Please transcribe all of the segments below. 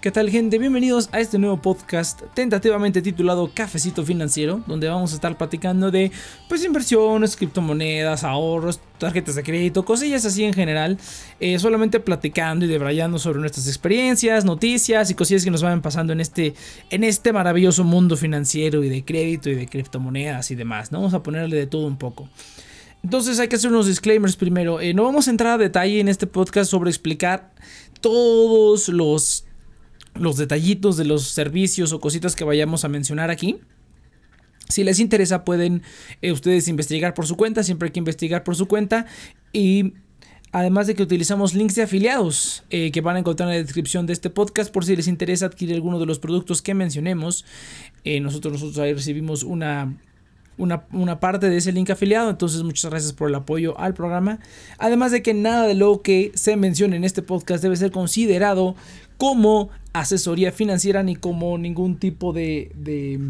¿Qué tal gente? Bienvenidos a este nuevo podcast tentativamente titulado Cafecito Financiero, donde vamos a estar platicando de pues inversiones, criptomonedas, ahorros, tarjetas de crédito, cosillas así en general, eh, solamente platicando y debrayando sobre nuestras experiencias, noticias y cosillas que nos van pasando en este, en este maravilloso mundo financiero y de crédito y de criptomonedas y demás. Vamos a ponerle de todo un poco. Entonces hay que hacer unos disclaimers primero. Eh, no vamos a entrar a detalle en este podcast sobre explicar todos los los detallitos de los servicios o cositas que vayamos a mencionar aquí. Si les interesa pueden eh, ustedes investigar por su cuenta, siempre hay que investigar por su cuenta y además de que utilizamos links de afiliados eh, que van a encontrar en la descripción de este podcast por si les interesa adquirir alguno de los productos que mencionemos. Eh, nosotros, nosotros ahí recibimos una, una, una, parte de ese link afiliado. Entonces, muchas gracias por el apoyo al programa. Además de que nada de lo que se mencione en este podcast debe ser considerado como asesoría financiera ni como ningún tipo de, de,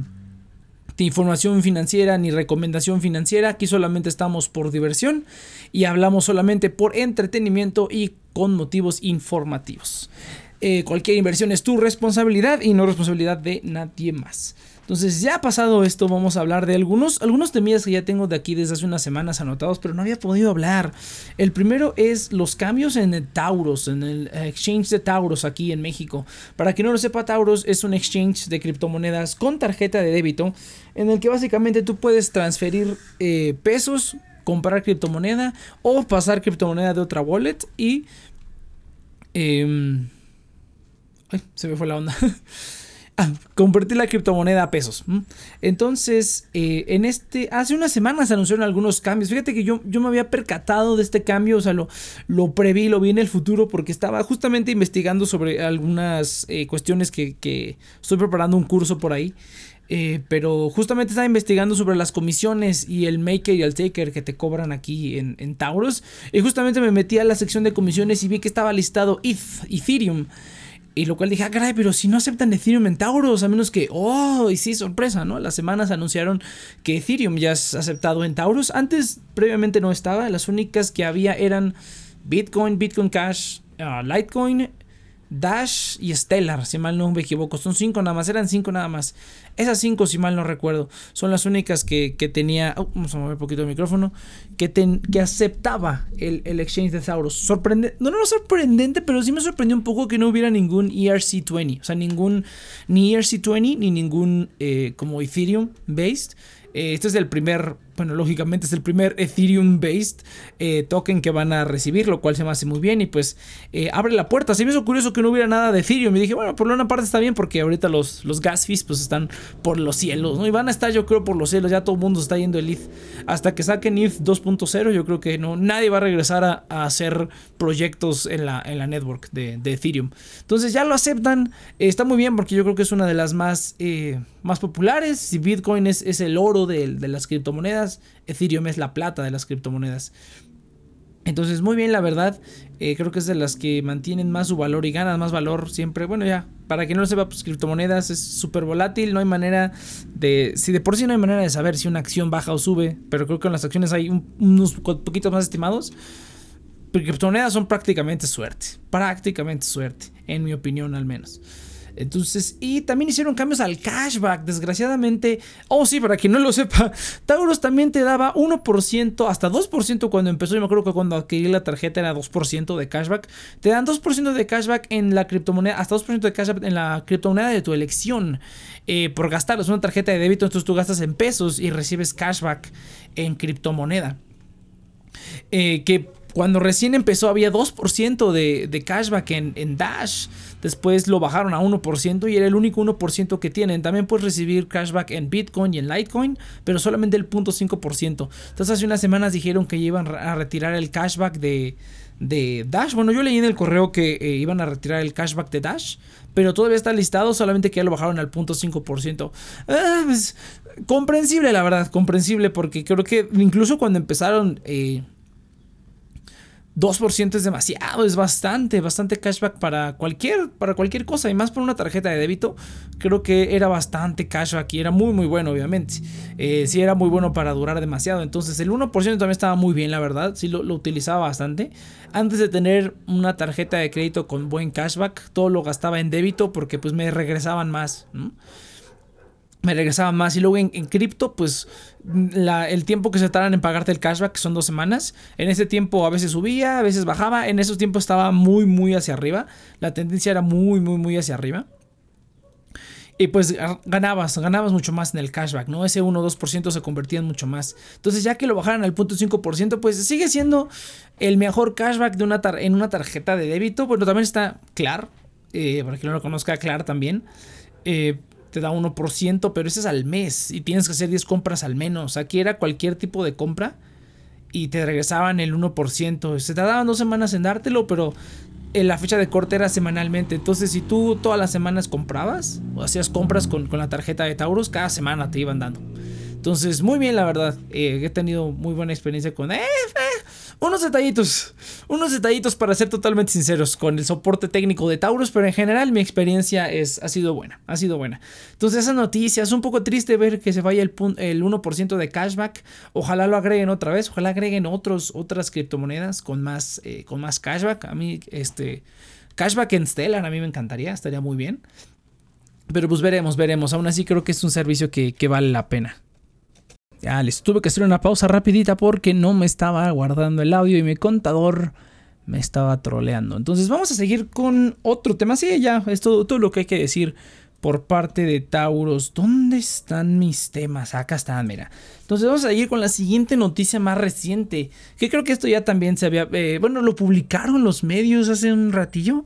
información financiera ni recomendación financiera. Aquí solamente estamos por diversión y hablamos solamente por entretenimiento y con motivos informativos. Eh, cualquier inversión es tu responsabilidad y no responsabilidad de nadie más. Entonces, ya pasado esto, vamos a hablar de algunos, algunos que ya tengo de aquí desde hace unas semanas anotados, pero no había podido hablar. El primero es los cambios en el Tauros, en el exchange de Tauros aquí en México. Para quien no lo sepa, Tauros es un exchange de criptomonedas con tarjeta de débito, en el que básicamente tú puedes transferir eh, pesos, comprar criptomoneda o pasar criptomoneda de otra wallet y... Em, ay, se me fue la onda. convertir la criptomoneda a pesos. Entonces, eh, en este, hace unas semanas se anunciaron algunos cambios. Fíjate que yo, yo me había percatado de este cambio, o sea, lo, lo preví, lo vi en el futuro porque estaba justamente investigando sobre algunas eh, cuestiones que, que, estoy preparando un curso por ahí. Eh, pero justamente estaba investigando sobre las comisiones y el maker y el taker que te cobran aquí en, en Taurus. Y justamente me metí a la sección de comisiones y vi que estaba listado ETH, Ethereum. Y lo cual dije, ah, caray, pero si no aceptan Ethereum en Tauros, a menos que, oh, y sí, sorpresa, ¿no? Las semanas anunciaron que Ethereum ya es aceptado en Tauros. Antes, previamente no estaba. Las únicas que había eran Bitcoin, Bitcoin Cash, uh, Litecoin Dash y Stellar, si mal no me equivoco. Son cinco nada más, eran cinco nada más. Esas cinco, si mal no recuerdo, son las únicas que, tenía. Oh, vamos a mover un poquito el micrófono. Que, que aceptaba el, exchange de Tauros. Sorprendente. No, no, sorprendente, pero sí me sorprendió un poco que no hubiera ningún ERC20. O sea, ningún. Ni ERC20 ni ningún eh, como Ethereum based. Eh, este es el primer, bueno, lógicamente es el primer Ethereum-based eh, token que van a recibir, lo cual se me hace muy bien y pues eh, abre la puerta. Se me hizo curioso que no hubiera nada de Ethereum y dije, bueno, por una parte está bien porque ahorita los, los gas fees pues están por los cielos, ¿no? Y van a estar yo creo por los cielos, ya todo el mundo está yendo el ETH. Hasta que saquen ETH 2.0 yo creo que no, nadie va a regresar a, hacer proyectos en la, en la network de, de, Ethereum. Entonces ya lo aceptan, está muy bien porque yo creo que es una de las más, más populares. Si Bitcoin es, es el oro de, las criptomonedas, Ethereum es la plata de las criptomonedas. Entonces, muy bien, la verdad, eh, creo que es de las que mantienen más su valor y ganan más valor siempre. Bueno, ya, para que no lo sepa, pues criptomonedas es súper volátil, no hay manera de, si de por sí no hay manera de saber si una acción baja o sube, pero creo que en las acciones hay unos poquitos más estimados. Pero criptomonedas son prácticamente suerte, prácticamente suerte, en mi opinión al menos. Entonces, y también hicieron cambios al cashback, desgraciadamente. Oh, sí, para quien no lo sepa, Tauros también te daba 1%, hasta 2% cuando empezó. Yo me acuerdo que cuando adquirí la tarjeta era 2% de cashback. Te dan 2% de cashback en la criptomoneda, hasta 2% de cashback en la criptomoneda de tu elección eh, por gastar. Es una tarjeta de débito, entonces tú gastas en pesos y recibes cashback en criptomoneda. Eh, que cuando recién empezó había 2% de, de cashback en, en Dash. Después lo bajaron a 1% y era el único 1% que tienen. También puedes recibir cashback en Bitcoin y en Litecoin, pero solamente el 0.5%. Entonces hace unas semanas dijeron que iban a retirar el cashback de, de Dash. Bueno, yo leí en el correo que eh, iban a retirar el cashback de Dash, pero todavía está listado, solamente que ya lo bajaron al 0.5%. Ah, pues, comprensible, la verdad, comprensible, porque creo que incluso cuando empezaron... Eh, 2% es demasiado, es bastante, bastante cashback para cualquier, para cualquier cosa y más por una tarjeta de débito. Creo que era bastante cashback y era muy muy bueno, obviamente. Eh, sí era muy bueno para durar demasiado. Entonces el 1% también estaba muy bien, la verdad. Sí lo, utilizaba bastante. Antes de tener una tarjeta de crédito con buen cashback, todo lo gastaba en débito porque pues me regresaban más me regresaba más. Y luego en, cripto, pues el tiempo que se tardan en pagarte el cashback son dos semanas. En ese tiempo a veces subía, a veces bajaba. En esos tiempos estaba muy, muy hacia arriba. La tendencia era muy, muy, muy hacia arriba. Y pues ganabas, ganabas mucho más en el cashback, ¿no? Ese 1 o 2% se convertía en mucho más. Entonces, ya que lo bajaran al punto 5%, pues sigue siendo el mejor cashback de una en una tarjeta de débito. Bueno, también está Clar, eh, para quien no lo conozca, Clar también. Eh, te da 1%, pero ese es al mes y tienes que hacer 10 compras al menos. Aquí era cualquier tipo de compra y te regresaban el 1%. Se te daban dos semanas en dártelo, pero en la fecha de corte era semanalmente. Entonces, si tú todas las semanas comprabas o hacías compras con, con la tarjeta de Taurus, cada semana te iban dando. Entonces, muy bien, la verdad. Eh, he tenido muy buena experiencia con... Eh, eh, unos detallitos. Unos detallitos para ser totalmente sinceros con el soporte técnico de Taurus, pero en general mi experiencia es, ha sido buena. Ha sido buena. Entonces, esa noticia es un poco triste ver que se vaya el, el 1% de cashback. Ojalá lo agreguen otra vez. Ojalá agreguen otros, otras criptomonedas con más, con más cashback. A mí, este... Cashback en Stellar a mí me encantaría, estaría muy bien. Pero pues veremos, veremos. Aún así creo que es un servicio que vale la pena. Ya les tuve que hacer una pausa rapidita porque no me estaba guardando el audio y mi contador me estaba troleando. Entonces vamos a seguir con otro tema. Sí, ya, es todo, lo que hay que decir por parte de Tauros. ¿Dónde están mis temas? Acá están, mira. Entonces vamos a seguir con la siguiente noticia más reciente. Que creo que esto ya también se había... Eh, bueno, lo publicaron los medios hace un ratillo.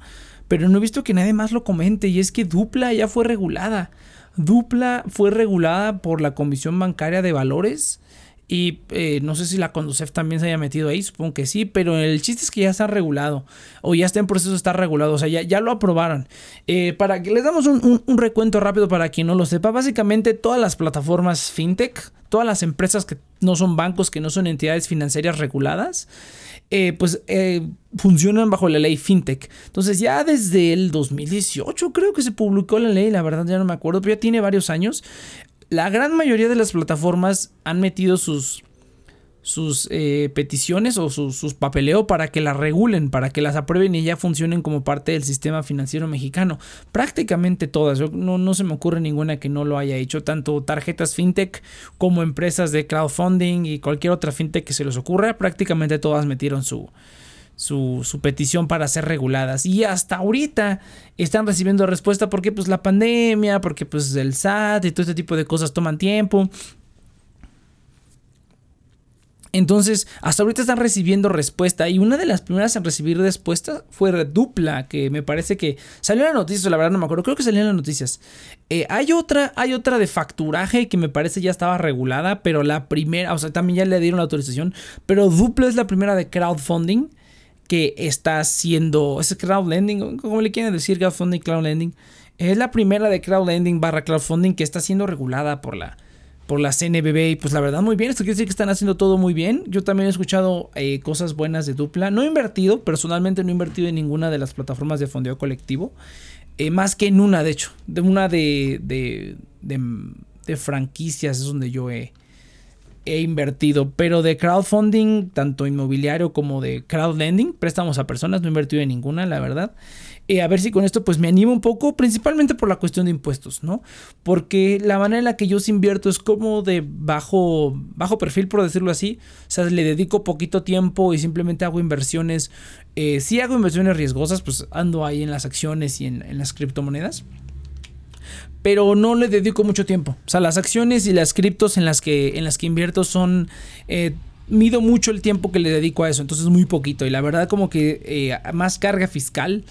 Pero no he visto que nadie más lo comente. Y es que Dupla ya fue regulada. Dupla fue regulada por la Comisión Bancaria de Valores. Y eh, no sé si la Conducef también se haya metido ahí, supongo que sí, pero el chiste es que ya está regulado o ya está en proceso de estar regulado, o sea, ya, ya lo aprobaron. Eh, para que les damos un, recuento rápido para quien no lo sepa, básicamente todas las plataformas fintech, todas las empresas que no son bancos, que no son entidades financieras reguladas, eh, pues funcionan bajo la ley FinTech. Entonces ya desde el 2018 creo que se publicó la ley, la verdad ya no me acuerdo, pero ya tiene varios años. La gran mayoría de las plataformas han metido sus sus eh, peticiones o sus papeleo para que las regulen, para que las aprueben y ya funcionen como parte del sistema financiero mexicano. Prácticamente todas, no, no se me ocurre ninguna que no lo haya hecho, tanto tarjetas fintech como empresas de crowdfunding y cualquier otra fintech que se les ocurra, prácticamente todas metieron su, su, su, petición para ser reguladas. Y hasta ahorita están recibiendo respuesta porque pues la pandemia, porque pues el SAT y todo este tipo de cosas toman tiempo. Entonces, hasta ahorita están recibiendo respuesta. Y una de las primeras en recibir respuesta fue Dupla, que me parece que salió en las noticias, la verdad no me acuerdo, creo que salió en las noticias. Eh, hay otra, hay otra de facturaje que me parece ya estaba regulada, pero la primera, o sea, también ya le dieron la autorización. Pero Dupla es la primera de crowdfunding que está haciendo. Es crowdlending, como le quieren decir, crowdfunding, crowdlending. Es la primera de crowdlending barra crowdfunding que está siendo regulada por la por la CNBB y pues la verdad muy bien, esto quiere decir que están haciendo todo muy bien. Yo también he escuchado eh, cosas buenas de Dupla. No he invertido, personalmente no he invertido en ninguna de las plataformas de fondeo colectivo. Eh, más que en una, de hecho, de una de, de, de, franquicias es donde yo he, he invertido. Pero de crowdfunding, tanto inmobiliario como de crowdlending, préstamos a personas, no he invertido en ninguna, la verdad. Eh, a ver si con esto pues me animo un poco, principalmente por la cuestión de impuestos, ¿no? Porque la manera en la que yo invierto es como de bajo, bajo perfil, por decirlo así. O sea, le dedico poquito tiempo y simplemente hago inversiones. Eh, si hago inversiones riesgosas, pues ando ahí en las acciones y en, las criptomonedas pero no le dedico mucho tiempo. O sea, las acciones y las criptos en las que, en las que invierto son... Eh, mido mucho el tiempo que le dedico a eso, entonces muy poquito. Y la verdad como que más carga fiscal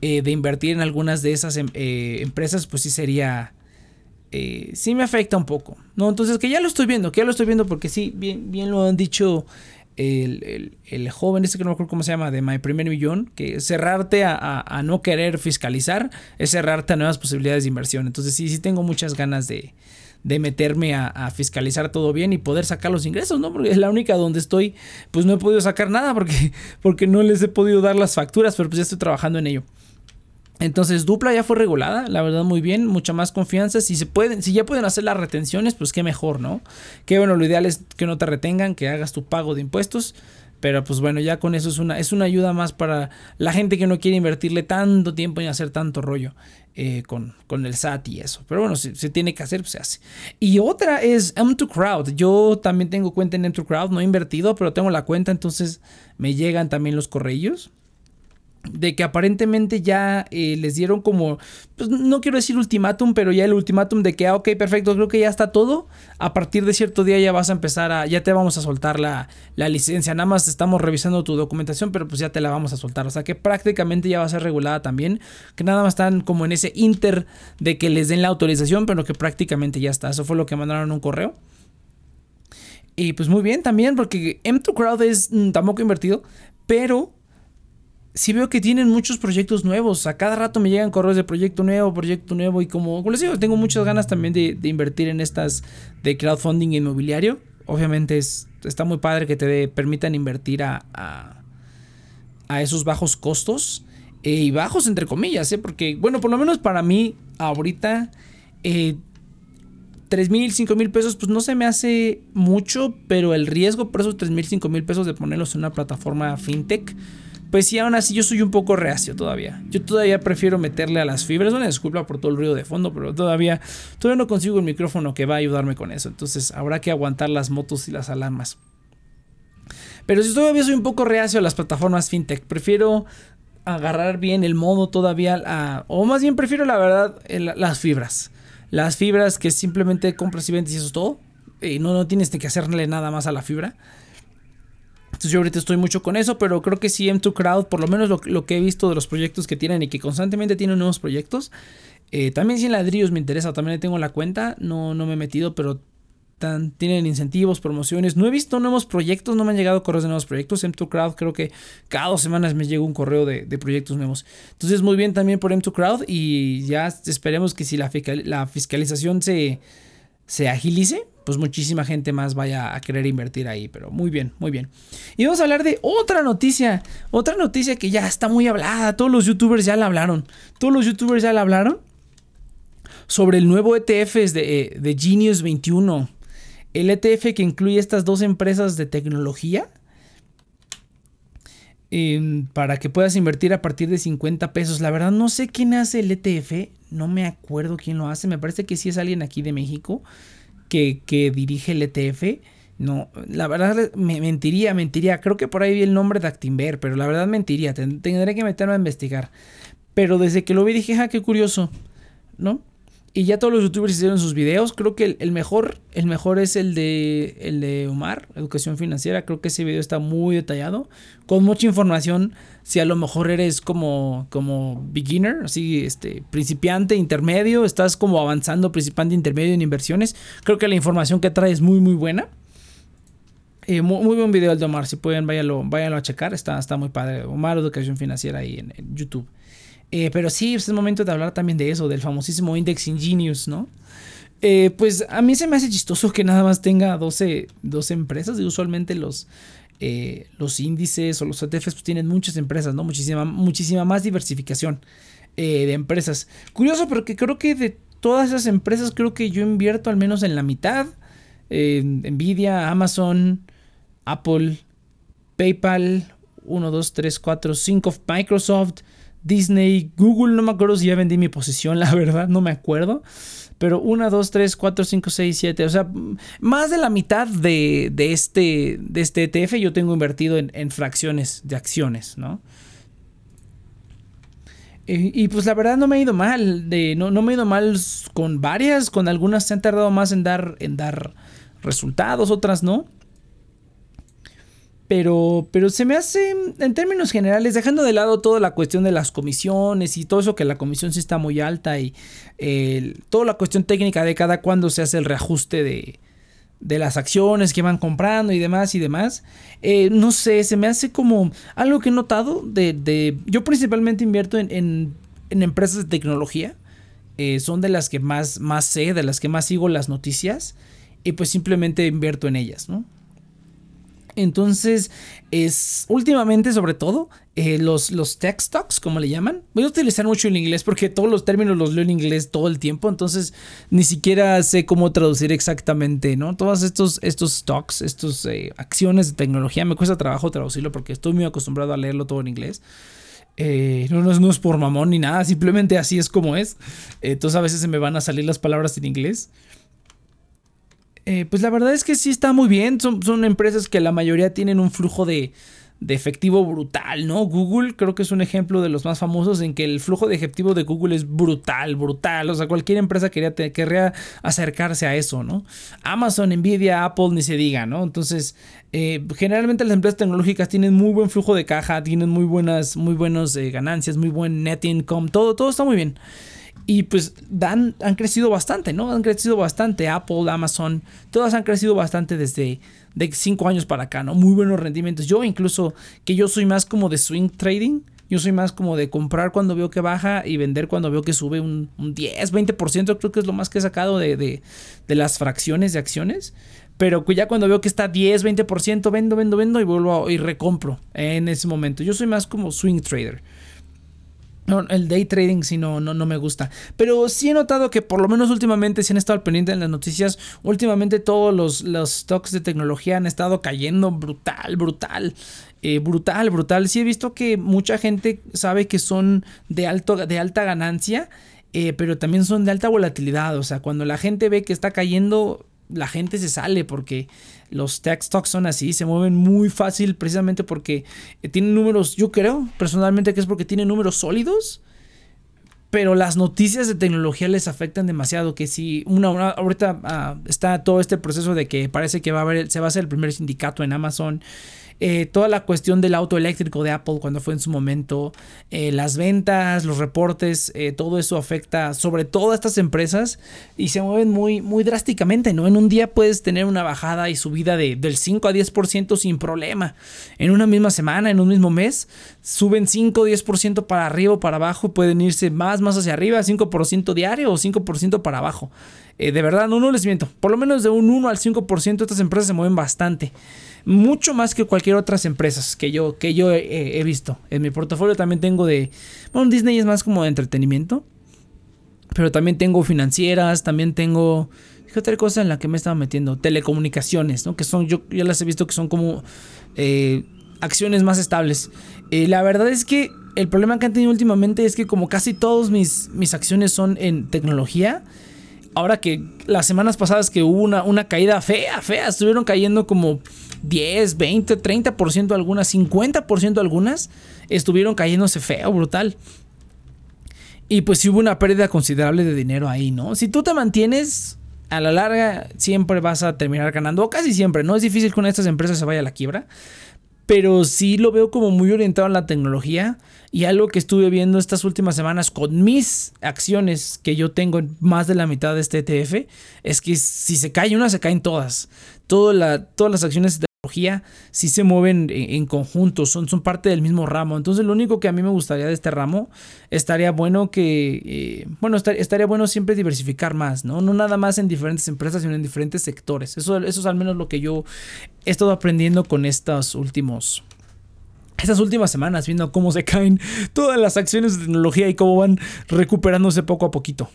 eh, de invertir en algunas de esas em, eh, empresas, pues sí sería... Eh, sí me afecta un poco. ¿no? Entonces que ya lo estoy viendo, que ya lo estoy viendo porque sí, bien, bien lo han dicho el, joven, este que no me acuerdo cómo se llama, de My Primer Millón, que cerrarte a, no querer fiscalizar es cerrarte a nuevas posibilidades de inversión. Entonces sí, sí tengo muchas ganas de, de meterme a, fiscalizar todo bien y poder sacar los ingresos, ¿no? Porque es la única donde estoy, pues no he podido sacar nada porque, porque no les he podido dar las facturas, pero pues ya estoy trabajando en ello. Entonces Dupla ya fue regulada, la verdad muy bien, mucha más confianza. Si se pueden, si ya pueden hacer las retenciones, pues qué mejor, ¿no? Que bueno, lo ideal es que no te retengan, que hagas tu pago de impuestos. Pero pues bueno, ya con eso es una, es una ayuda más para la gente que no quiere invertirle tanto tiempo y hacer tanto rollo eh, con, con, el SAT y eso. Pero bueno, si se tiene que hacer, pues se hace. Y otra es M2Crowd. Yo también tengo cuenta en M2Crowd, no he invertido, pero tengo la cuenta, entonces me llegan también los correos de que aparentemente ya eh, les dieron como, pues no quiero decir ultimátum, pero ya el ultimátum de que, ah, ok, perfecto, creo que ya está todo. A partir de cierto día ya vas a empezar a, ya te vamos a soltar la, la, licencia. Nada más estamos revisando tu documentación, pero pues ya te la vamos a soltar. O sea que prácticamente ya va a ser regulada también. Que nada más están como en ese inter de que les den la autorización, pero que prácticamente ya está. Eso fue lo que mandaron un correo. Y pues muy bien también, porque M2 Crowd es tampoco invertido, pero sí veo que tienen muchos proyectos nuevos. A cada rato me llegan correos de proyecto nuevo, proyecto nuevo. Y como, les digo, tengo muchas ganas también de, invertir en estas de crowdfunding inmobiliario. Obviamente es, está muy padre que te permitan invertir a, a, esos bajos costos. Eh, y bajos entre comillas, ¿eh? porque, bueno, por lo menos para mí, ahorita, eh, 3 mil, 5 mil pesos, pues no se me hace mucho, pero el riesgo por esos 3 mil, 5 mil pesos de ponerlos en una plataforma fintech pues sí, aún así yo soy un poco reacio todavía. Yo todavía prefiero meterle a las fibras. Una disculpa por todo el ruido de fondo, pero todavía, todavía no consigo el micrófono que va a ayudarme con eso. Entonces habrá que aguantar las motos y las alarmas. Pero si todavía soy un poco reacio a las plataformas fintech, prefiero agarrar bien el modo todavía, o más bien prefiero la verdad las fibras. Las fibras que simplemente compras y vendes y eso es todo. Y no, no tienes que hacerle nada más a la fibra. Entonces yo ahorita estoy mucho con eso, pero creo que sí M2 Crowd, por lo menos lo, que he visto de los proyectos que tienen y que constantemente tienen nuevos proyectos. Eh, también si en ladrillos me interesa, también le tengo la cuenta, no, no me he metido, pero tienen incentivos, promociones. No he visto nuevos proyectos, no me han llegado correos de nuevos proyectos. M2 Crowd creo que cada dos semanas me llega un correo de, proyectos nuevos. Entonces muy bien también por M2 Crowd y ya esperemos que si la, la fiscalización se, se agilice, pues muchísima gente más vaya a querer invertir ahí. Pero muy bien, muy bien. Y vamos a hablar de otra noticia. Otra noticia que ya está muy hablada. Todos los youtubers ya la hablaron. Todos los youtubers ya la hablaron. Sobre el nuevo ETF de, de Genius 21. El ETF que incluye estas dos empresas de tecnología. Em, para que puedas invertir a partir de 50 pesos. La verdad no sé quién hace el ETF. No me acuerdo quién lo hace. Me parece que sí es alguien aquí de México que, dirige el ETF. No, la verdad me mentiría, mentiría. Creo que por ahí vi el nombre de Actinver, pero la verdad mentiría. Tendré que meterme a investigar. Pero desde que lo vi dije, ah, qué curioso, ¿no? Y ya todos los youtubers hicieron sus videos. Creo que el, mejor, el mejor es el de, el de Omar, Educación Financiera. Creo que ese video está muy detallado, con mucha información. Si a lo mejor eres como, como beginner, así, este, principiante, intermedio, estás como avanzando, principiante, intermedio en inversiones. Creo que la información que trae es muy, muy buena. Eh, muy, buen video el de Omar. Si pueden, váyanlo, váyanlo a checar. Está, está muy padre. Omar, Educación Financiera ahí en YouTube. Eh, pero sí, es el momento de hablar también de eso, del famosísimo Index Ingenious, ¿no? Eh, pues a mí se me hace chistoso que nada más tenga 12, empresas y usualmente los, eh, los índices o los ETFs pues tienen muchas empresas, ¿no? Muchísima, muchísima más diversificación de empresas. Curioso porque creo que de todas esas empresas creo que yo invierto al menos en la mitad. Nvidia, Amazon, Apple, PayPal, 1, 2, 3, 4, 5, Microsoft, Disney, Google, no me acuerdo si ya vendí mi posición, la verdad, no me acuerdo. Pero 1, 2, 3, 4, 5, 6, 7. O sea, más de la mitad de, este, de este ETF yo tengo invertido en, fracciones de acciones, ¿no? Y, pues la verdad no me ha ido mal. De, no, no me ha ido mal con varias. Con algunas se han tardado más en dar, en dar resultados, otras no. Pero, pero se me hace, en términos generales, dejando de lado toda la cuestión de las comisiones y todo eso, que la comisión sí está muy alta y toda la cuestión técnica de cada cuándo se hace el reajuste de, de las acciones que van comprando y demás y demás. Eh, no sé, se me hace como algo que he notado de... de yo principalmente invierto en, en, empresas de tecnología eh, son de las que más, más sé, de las que más sigo las noticias y pues simplemente invierto en ellas, ¿no? Entonces, es últimamente, sobre todo, eh, los, los tech stocks, como le llaman. Voy a utilizar mucho el inglés porque todos los términos los leo en inglés todo el tiempo. Entonces, ni siquiera sé cómo traducir exactamente, ¿no? Todos estos, estos stocks, estas eh, acciones de tecnología, me cuesta trabajo traducirlo porque estoy muy acostumbrado a leerlo todo en inglés. Eh, no, no, es por mamón ni nada, simplemente así es como es. entonces a veces se me van a salir las palabras en inglés. Eh, pues la verdad es que sí está muy bien. Son, son empresas que la mayoría tienen un flujo de, efectivo brutal, ¿no? Google creo que es un ejemplo de los más famosos en que el flujo de efectivo de Google es brutal, brutal. O sea, cualquier empresa quería, querría acercarse a eso, ¿no? Amazon, Nvidia, Apple, ni se diga, ¿no? Entonces, eh, generalmente las empresas tecnológicas tienen muy buen flujo de caja, tienen muy buenas, muy eh, ganancias, muy buen net income, todo, todo está muy bien. Y pues dan, han crecido bastante, ¿no? Han crecido bastante. Apple, Amazon, todas han crecido bastante desde de 5 años para acá, ¿no? Muy buenos rendimientos. Yo incluso, que yo soy más como de swing trading. Yo soy más como de comprar cuando veo que baja y vender cuando veo que sube un, 10, 20%. Creo que es lo más que he sacado de, de, de las fracciones de acciones. Pero ya cuando veo que está 10, 20%, vendo, vendo, vendo y vuelvo a, y recompro en ese momento. Yo soy más como swing trader. No, el day trading sí no, no, no me gusta. Pero sí he notado que por lo menos últimamente, si han estado al pendiente en las noticias, últimamente todos los, los stocks de tecnología han estado cayendo brutal, brutal. Eh, brutal, brutal. Sí he visto que mucha gente sabe que son de, alto, de alta ganancia, eh, pero también son de alta volatilidad. O sea, cuando la gente ve que está cayendo, la gente se sale porque los tech stocks son así, se mueven muy fácil precisamente porque eh, tienen números, yo creo personalmente que es porque tienen números sólidos, pero las noticias de tecnología les afectan demasiado, que si una, ahorita ah, está todo este proceso de que parece que va a haber, se va a hacer el primer sindicato en Amazon eh, toda la cuestión del auto eléctrico de Apple cuando fue en su momento, eh, las ventas, los reportes, eh, todo eso afecta sobre todo a estas empresas y se mueven muy, muy drásticamente, ¿no? En un día puedes tener una bajada y subida de, del 5 a 10% sin problema. En una misma semana, en un mismo mes, suben 5 o 10% para arriba o para abajo, pueden irse más, más hacia arriba, 5% diario o 5% para abajo. de verdad, no, no les miento. Por lo menos de un 1 al 5% estas empresas se mueven bastante mucho más que cualquier otras empresas que yo, que yo he, visto. En mi portafolio también tengo de, bueno, Disney es más como de entretenimiento, pero también tengo financieras, también tengo, ¿qué otra cosa en la que me estaba metiendo? Telecomunicaciones, ¿no? Que son, yo ya las he visto que son como eh, acciones más estables. Eh, la verdad es que el problema que han tenido últimamente es que como casi todas mis, mis acciones son en tecnología, ahora que las semanas pasadas que hubo una, una caída fea, fea, estuvieron cayendo como 10, 20, 30% algunas, 50% algunas, estuvieron cayéndose feo, brutal. Y pues sí hubo una pérdida considerable de dinero ahí, ¿no? Si tú te mantienes, a la larga siempre vas a terminar ganando, o casi siempre, ¿no? Es difícil que una estas empresas se vaya a la quiebra, pero sí lo veo como muy orientado a la tecnología y algo que estuve viendo estas últimas semanas con mis acciones que yo tengo en más de la mitad de este ETF es que si se cae una se caen todas. todas las acciones de tecnología sí se mueven en, conjunto, son, son parte del mismo ramo. Entonces lo único que a mí me gustaría de este ramo estaría bueno que, eh, bueno, estaría bueno siempre diversificar más, ¿no? No nada más en diferentes empresas, sino en diferentes sectores. Eso, eso es al menos lo que yo he estado aprendiendo con estos últimos estas últimas semanas, viendo cómo se caen todas las acciones de tecnología y cómo van recuperándose poco a poquito.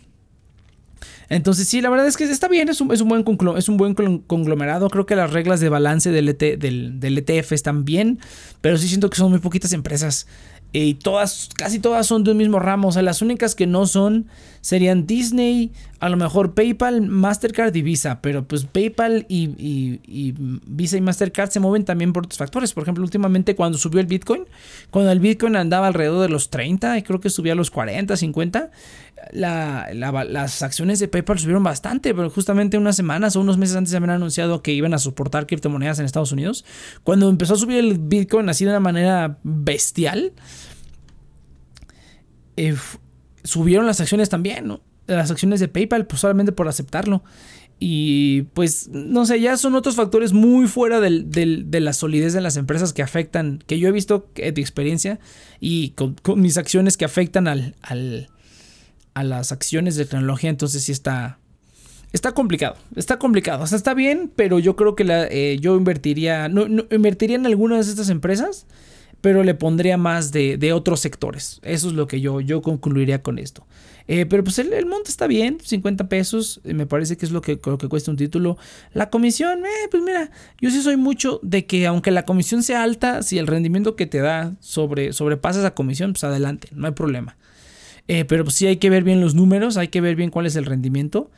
Entonces, sí, la verdad es que está bien, es un, es un, buen, es un buen conglomerado. Creo que las reglas de balance del, e del, del ETF están bien, pero sí siento que son muy poquitas empresas y todas, casi todas son de un mismo ramo. O sea, las únicas que no son serían Disney, a lo mejor PayPal, Mastercard y Visa. Pero pues PayPal y, Visa y Mastercard se mueven también por otros factores. Por ejemplo, últimamente cuando subió el Bitcoin, cuando el Bitcoin andaba alrededor de los 30 y creo que subía a los 40, 50, las acciones de PayPal subieron bastante. Pero justamente unas semanas o unos meses antes se habían anunciado que iban a soportar criptomonedas en Estados Unidos. Cuando empezó a subir el Bitcoin así de una manera bestial eh, subieron las acciones también, ¿no? Las acciones de PayPal, pues solamente por aceptarlo. Y pues, no sé, ya son otros factores muy fuera de la solidez de las empresas que afectan, que yo he visto de experiencia y con, mis acciones que afectan al, a las acciones de tecnología, entonces sí está, está complicado, está complicado, o sea, está bien, pero yo creo que eh, yo invertiría, no, invertiría en algunas de estas empresas, pero le pondría más de, de, otros sectores. Eso es lo que yo, yo concluiría con esto. Eh, pero pues el, monte está bien, 50 pesos, eh, me parece que es lo que, lo que cuesta un título. La comisión, eh, pues mira, yo sí soy mucho de que aunque la comisión sea alta, si el rendimiento que te da sobre, sobrepasa esa comisión, pues adelante, no hay problema. pero pues sí hay que ver bien los números, hay que ver bien cuál es el rendimiento.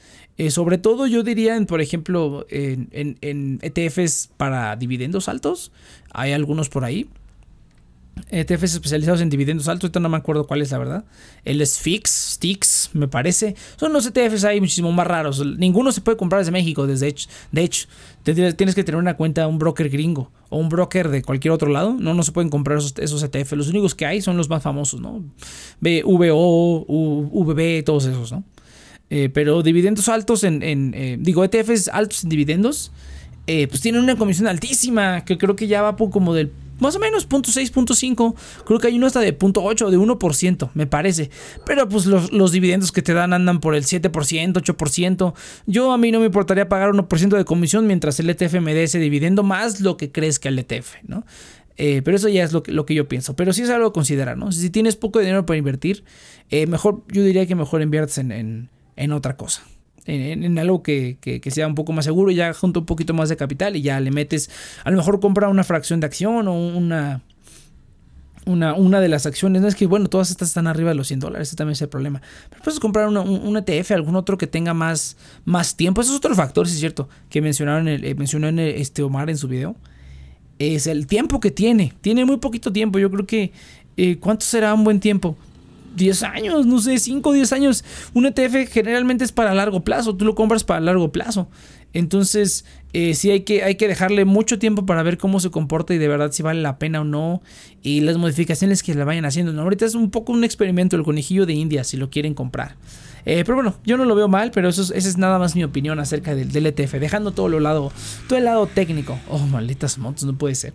sobre todo yo diría, por ejemplo, en, en ETFs para dividendos altos, hay algunos por ahí. ETFs especializados en dividendos altos, ahorita no me acuerdo cuál es la verdad. El SFIX, STIX, me parece. Son los ETFs ahí muchísimo más raros. Ninguno se puede comprar desde México, desde hecho. De hecho, tienes que tener una cuenta de un broker gringo o un broker de cualquier otro lado. No, no se pueden comprar esos, ETFs. Los únicos que hay son los más famosos, ¿no? VO, VB, todos esos, ¿no? Eh, pero dividendos altos en, eh, digo, ETFs altos en dividendos, eh, pues tienen una comisión altísima, que creo que ya va por como del más o menos, 0.6, 0.5. Creo que hay uno hasta de 0.8, de 1%, me parece. Pero pues los, dividendos que te dan andan por el 7%, 8%. Yo a mí no me importaría pagar 1% de comisión mientras el ETF me dé ese dividendo más lo que que el ETF, ¿no? Eh, pero eso ya es lo que, lo que, yo pienso. Pero sí es algo a considerar, ¿no? Si tienes poco dinero para invertir, eh, mejor, yo diría que mejor inviertes en, en otra cosa en, algo que, sea un poco más seguro, ya junto un poquito más de capital y ya le metes, a lo mejor compra una fracción de acción o una, una, una de las acciones. No es que, bueno, todas estas están arriba de los 100 dólares, ese también es el problema. Pero puedes comprar un, ETF, algún otro que tenga más, más tiempo. Eso es otro factor, sí es cierto, que mencionaron el, eh, mencionó en este Omar en su video. Es el tiempo que tiene. Tiene muy poquito tiempo. Yo creo que. Eh, ¿Cuánto será un buen tiempo? 10 años, no sé, 5 o 10 años. Un ETF generalmente es para largo plazo, tú lo compras para largo plazo. Entonces, eh, sí hay que, hay que dejarle mucho tiempo para ver cómo se comporta y de verdad si vale la pena o no. Y las modificaciones que le vayan haciendo. ¿no? Ahorita es un poco un experimento el conejillo de India si lo quieren comprar. Eh, pero bueno, yo no lo veo mal, pero eso es, esa es nada más mi opinión acerca del, ETF. Dejando todo lo lado, todo el lado técnico. Oh, malditas motos, no puede ser.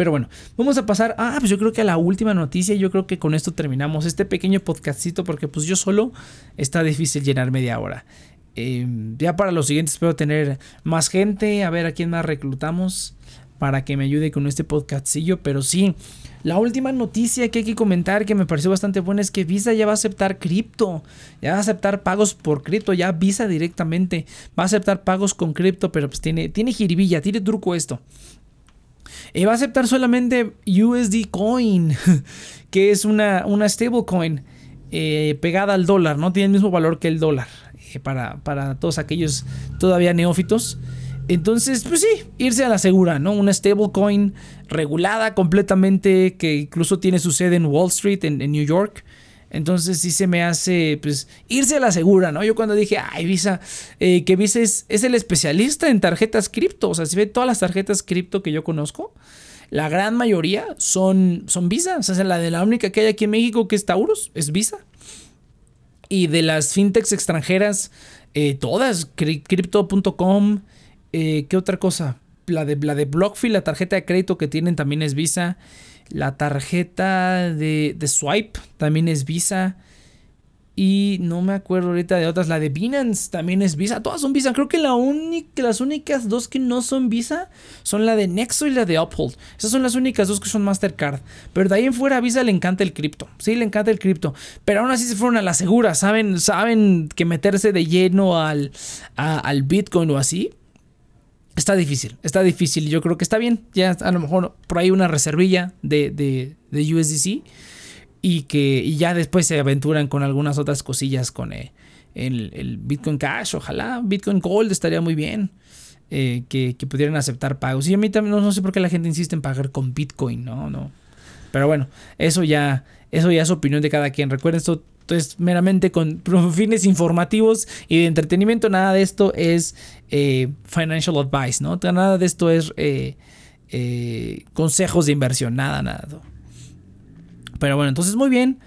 Pero bueno, vamos a pasar. Ah, pues yo creo que a la última noticia. Yo creo que con esto terminamos este pequeño podcastito. Porque pues yo solo está difícil llenar media hora. Em, ya para los siguientes espero tener más gente. A ver a quién más reclutamos. Para que me ayude con este podcastillo. Pero sí. La última noticia que hay que comentar que me pareció bastante buena es que Visa ya va a aceptar cripto, ya va a aceptar pagos por cripto, ya Visa directamente va a aceptar pagos con cripto, pero pues tiene, tiene jiribilla, tiene truco esto. Y va a aceptar solamente USD Coin, que es una, una stablecoin eh, pegada al dólar, ¿no? Tiene el mismo valor que el dólar eh, para, para todos aquellos todavía neófitos. Entonces, pues sí, irse a la segura, ¿no? Una stablecoin regulada completamente, que incluso tiene su sede en Wall Street, en New York. Entonces sí se me hace, pues, irse a la segura, ¿no? Yo cuando dije, ay, Visa, eh, que Visa es, el especialista en tarjetas cripto. O sea, si ve todas las tarjetas cripto que yo conozco, la gran mayoría son, son Visa. O sea, la de la única que hay aquí en México que es Taurus, es Visa. Y de las fintechs extranjeras, eh, todas, crypto.com, eh, ¿qué otra cosa? La de, la de BlockFi, la tarjeta de crédito que tienen también es Visa. La tarjeta de, Swipe también es Visa. Y no me acuerdo ahorita de otras. La de Binance también es Visa. Todas son Visa. Creo que las únicas dos que no son Visa son la de Nexo y la de Uphold. Esas son las únicas dos que son Mastercard. Pero de ahí en fuera a Visa le encanta el cripto. Sí, le encanta el cripto. Pero aún así se fueron a la segura. Saben, saben que meterse de lleno al, al Bitcoin o así Está difícil, está difícil. Yo creo que está bien. Ya a lo mejor por ahí una reservilla de, de, USDC. Y que y ya después se aventuran con algunas otras cosillas con eh, el, Bitcoin Cash. Ojalá Bitcoin Gold estaría muy bien. Eh, que, pudieran aceptar pagos. Y a mí también no, sé por qué la gente insiste en pagar con Bitcoin. No, no. Pero bueno, eso ya, eso ya es opinión de cada quien. Recuerden esto es meramente con fines informativos y de entretenimiento. Nada de esto es eh, financial advice, ¿no? Nada de esto es eh, eh, consejos de inversión, nada, nada. Pero bueno, entonces muy bien.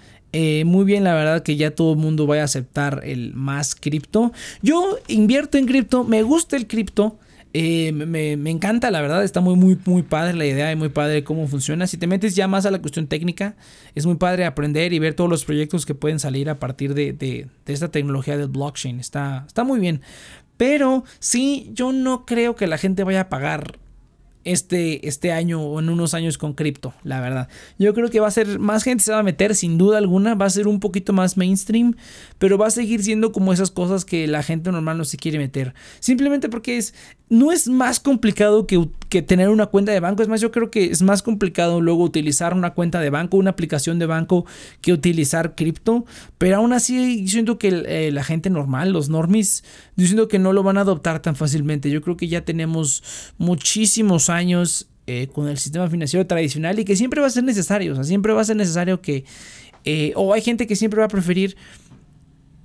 muy bien, la verdad que ya todo el mundo vaya a aceptar el más cripto. Yo invierto en cripto, me gusta el cripto. Eh, me, encanta, la verdad, está muy, muy, muy padre la idea y muy padre cómo funciona. Si te metes ya más a la cuestión técnica, es muy padre aprender y ver todos los proyectos que pueden salir a partir de, de, esta tecnología del blockchain. Está, está muy bien. Pero sí, yo no creo que la gente vaya a pagar este, este año o en unos años con cripto, la verdad. Yo creo que va a ser, más gente se va a meter sin duda alguna, va a ser un poquito más mainstream, pero va a seguir siendo como esas cosas que la gente normal no se quiere meter. Simplemente porque es, no es más complicado que, que, tener una cuenta de banco. Es más, yo creo que es más complicado luego utilizar una cuenta de banco, una aplicación de banco, que utilizar cripto. Pero aún así, yo siento que eh, la gente normal, los normies, yo siento que no lo van a adoptar tan fácilmente. Yo creo que ya tenemos muchísimos años eh, con el sistema financiero tradicional y que siempre va a ser necesario. O sea, siempre va a ser necesario que... Eh, o hay gente que siempre va a preferir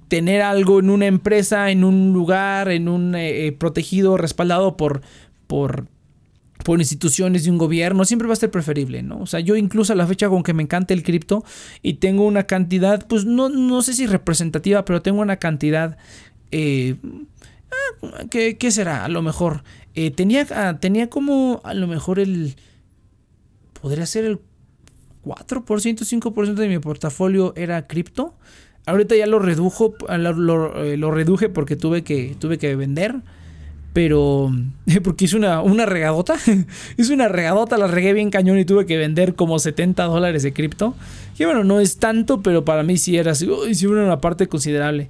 tener algo en una empresa, en un lugar, en un eh, protegido, respaldado por, por, por instituciones de un gobierno, siempre va a ser preferible, ¿no? O sea, yo incluso a la fecha con que me encanta el cripto y tengo una cantidad, pues no, no sé si representativa, pero tengo una cantidad... Eh, ah, ¿qué, será? A lo mejor. Tenía, ah, tenía como a lo mejor el... Podría ser el 4%, 5% de mi portafolio era cripto. Ahorita ya lo redujo, lo, eh, lo, reduje porque tuve que, tuve que vender. Pero, porque hice una, una regadota. hice una regadota, la regué bien cañón y tuve que vender como 70 dólares de cripto. Que bueno, no es tanto, pero para mí sí era sí era una parte considerable.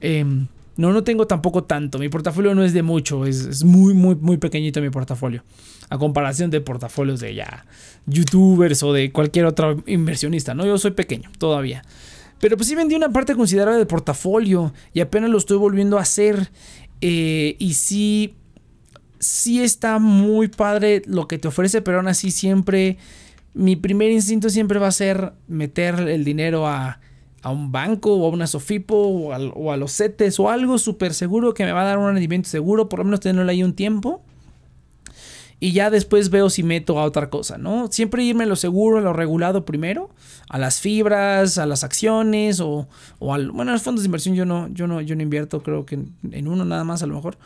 Em, no, no tengo tampoco tanto. Mi portafolio no es de mucho. Es, es, muy, muy, muy pequeñito mi portafolio. A comparación de portafolios de ya youtubers o de cualquier otro inversionista. No, yo soy pequeño todavía. Pero pues sí vendí una parte considerable del portafolio y apenas lo estoy volviendo a hacer. Eh, y sí, sí está muy padre lo que te ofrece, pero aún así siempre, mi primer instinto siempre va a ser meter el dinero a, a un banco o a una Sofipo o a, los CETES o algo súper seguro que me va a dar un rendimiento seguro, por lo menos tenerlo ahí un tiempo y ya después veo si meto a otra cosa, ¿no? Siempre irme a lo seguro, a lo regulado primero, a las fibras, a las acciones o, o al, bueno, a los fondos de inversión yo no, yo no, yo no invierto, creo que en uno nada más a lo mejor.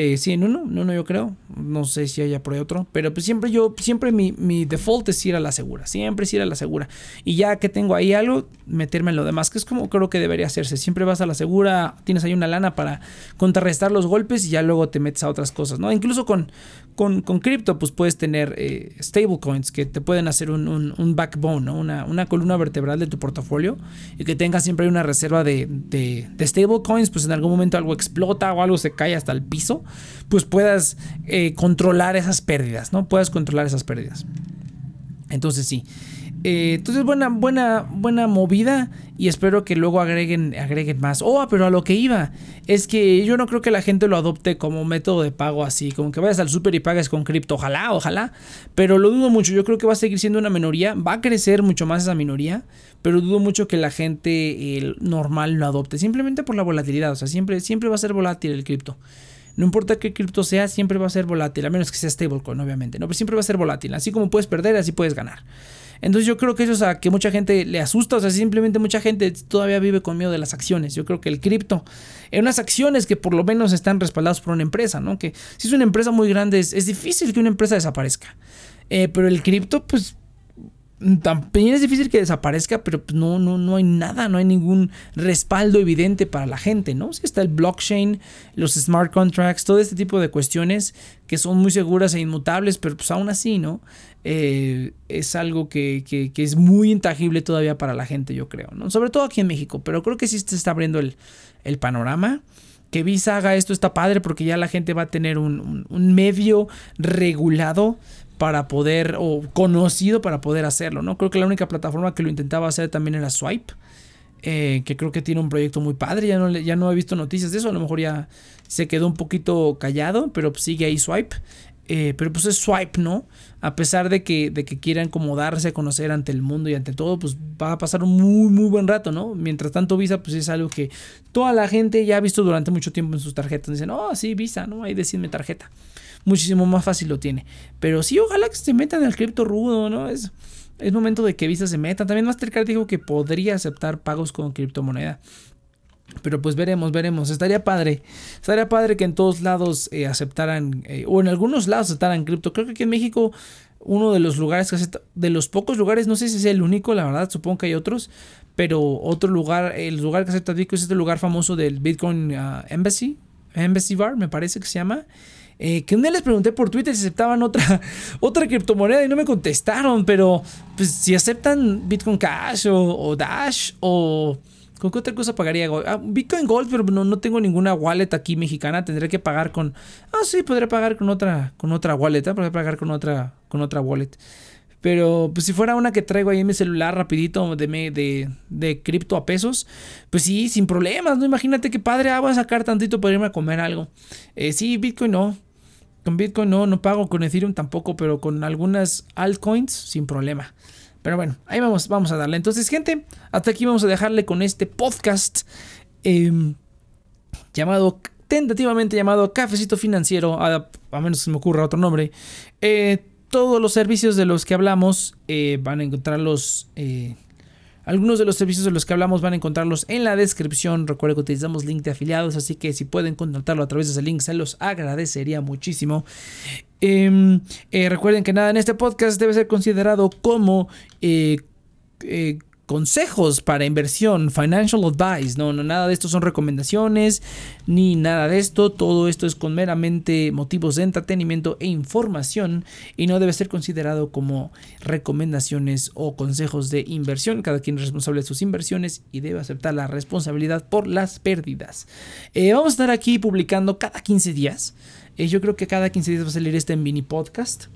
Eh, sí, en uno, en uno yo creo. No sé si haya por ahí otro. Pero pues siempre yo, siempre mi, mi, default es ir a la segura. Siempre es ir a la segura. Y ya que tengo ahí algo, meterme en lo demás. Que es como creo que debería hacerse. Siempre vas a la segura, tienes ahí una lana para contrarrestar los golpes y ya luego te metes a otras cosas, ¿no? Incluso con, con, con cripto, pues puedes tener eh, stablecoins que te pueden hacer un, un, backbone. Una, una, columna vertebral de tu portafolio. Y que tengas siempre una reserva de, de, de stablecoins. Pues en algún momento algo explota o algo se cae hasta el piso pues puedas eh, controlar esas pérdidas, ¿no? Puedas controlar esas pérdidas. Entonces sí. Eh, entonces buena, buena, buena movida y espero que luego agreguen, agreguen más. Oh, pero a lo que iba es que yo no creo que la gente lo adopte como método de pago así, como que vayas al super y pagues con cripto. Ojalá, ojalá. Pero lo dudo mucho. Yo creo que va a seguir siendo una minoría. Va a crecer mucho más esa minoría. Pero dudo mucho que la gente normal lo adopte. Simplemente por la volatilidad. O sea, siempre, siempre va a ser volátil el cripto. No importa qué cripto sea, siempre va a ser volátil, a menos que sea stablecoin, obviamente. No, pero siempre va a ser volátil. Así como puedes perder, así puedes ganar. Entonces yo creo que eso es a que mucha gente le asusta, o sea, simplemente mucha gente todavía vive con miedo de las acciones. Yo creo que el cripto, en unas acciones que por lo menos están respaldadas por una empresa, ¿no? Que si es una empresa muy grande, es, difícil que una empresa desaparezca. Eh, pero el cripto, pues también es difícil que desaparezca, pero pues, no, no, no hay nada, no hay ningún respaldo evidente para la gente, ¿no? Si está el blockchain, los smart contracts, todo este tipo de cuestiones que son muy seguras e inmutables, pero pues aún así, ¿no? Eh, es algo que, que, es muy intangible todavía para la gente, yo creo, ¿no? Sobre todo aquí en México, pero creo que sí se está abriendo el, el panorama que Visa haga esto está padre porque ya la gente va a tener un, un, medio regulado para poder, o conocido para poder hacerlo, ¿no? Creo que la única plataforma que lo intentaba hacer también era Swipe, eh, que creo que tiene un proyecto muy padre, ya no, ya no he visto noticias de eso, a lo mejor ya se quedó un poquito callado, pero sigue ahí Swipe. Eh, pero pues es swipe, ¿no? A pesar de que, de que quieran como darse a conocer ante el mundo y ante todo, pues va a pasar un muy, muy buen rato, ¿no? Mientras tanto, Visa, pues es algo que toda la gente ya ha visto durante mucho tiempo en sus tarjetas. Dicen, oh, sí, Visa, ¿no? Ahí decirme tarjeta muchísimo más fácil lo tiene. Pero sí, ojalá que se metan el cripto rudo, ¿no? Es, es momento de que Visa se meta. También Mastercard dijo que podría aceptar pagos con criptomoneda. Pero pues veremos, veremos. Estaría padre. Estaría padre que en todos lados eh, aceptaran, eh, o en algunos lados aceptaran cripto. Creo que aquí en México, uno de los lugares que acepta, de los pocos lugares, no sé si es el único, la verdad, supongo que hay otros. Pero otro lugar, el lugar que acepta Bitcoin es este lugar famoso del Bitcoin ah, Embassy. Embassy Bar, me parece que se llama. Eh, que un día les pregunté por Twitter si aceptaban otra, otra criptomoneda y no me contestaron. Pero pues si aceptan Bitcoin Cash o Dash o ¿Con qué otra cosa pagaría? Ah, Bitcoin Gold, pero no, no tengo ninguna wallet aquí mexicana. Tendré que pagar con. Ah, sí, podré pagar con otra, con otra wallet. ¿eh? Pagar con otra, con otra wallet. Pero pues si fuera una que traigo ahí en mi celular rapidito de, de, de cripto a pesos, pues sí, sin problemas, ¿no? Imagínate qué padre, ah, voy a sacar tantito para irme a comer algo. Eh, sí, Bitcoin no. Con Bitcoin no, no pago, con Ethereum tampoco, pero con algunas altcoins sin problema. Pero bueno, ahí vamos, vamos a darle. Entonces, gente, hasta aquí vamos a dejarle con este podcast em, llamado, tentativamente llamado Cafecito Financiero, a, menos que se me ocurra otro nombre. Eh, todos los servicios de los que hablamos eh, van a encontrarlos eh, algunos de los servicios de los que hablamos van a encontrarlos en la descripción. Recuerden que utilizamos link de afiliados, así que si pueden contactarlo a través de ese link, se los agradecería muchísimo. Em, eh, recuerden que nada en este podcast debe ser considerado como eh, eh, consejos para inversión, financial advice, no, no, nada de esto son recomendaciones, ni nada de esto, todo esto es con meramente motivos de entretenimiento e información y no debe ser considerado como recomendaciones o consejos de inversión, cada quien es responsable de sus inversiones y debe aceptar la responsabilidad por las pérdidas. Eh, vamos a estar aquí publicando cada 15 días, eh, yo creo que cada 15 días va a salir este mini podcast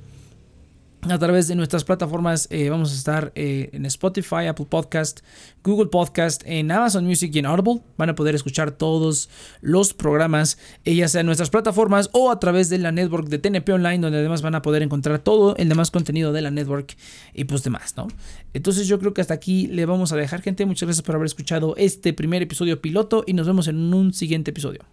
a través de nuestras plataformas. Eh, vamos a estar eh, en Spotify, Apple Podcast, Google Podcast, en Amazon Music y en Audible. Van a poder escuchar todos los programas, eh, ya sea en nuestras plataformas o a través de la network de TNP Online, donde además van a poder encontrar todo el demás contenido de la network y pues demás, ¿no? Entonces yo creo que hasta aquí le vamos a dejar, gente. Muchas gracias por haber escuchado este primer episodio piloto y nos vemos en un siguiente episodio.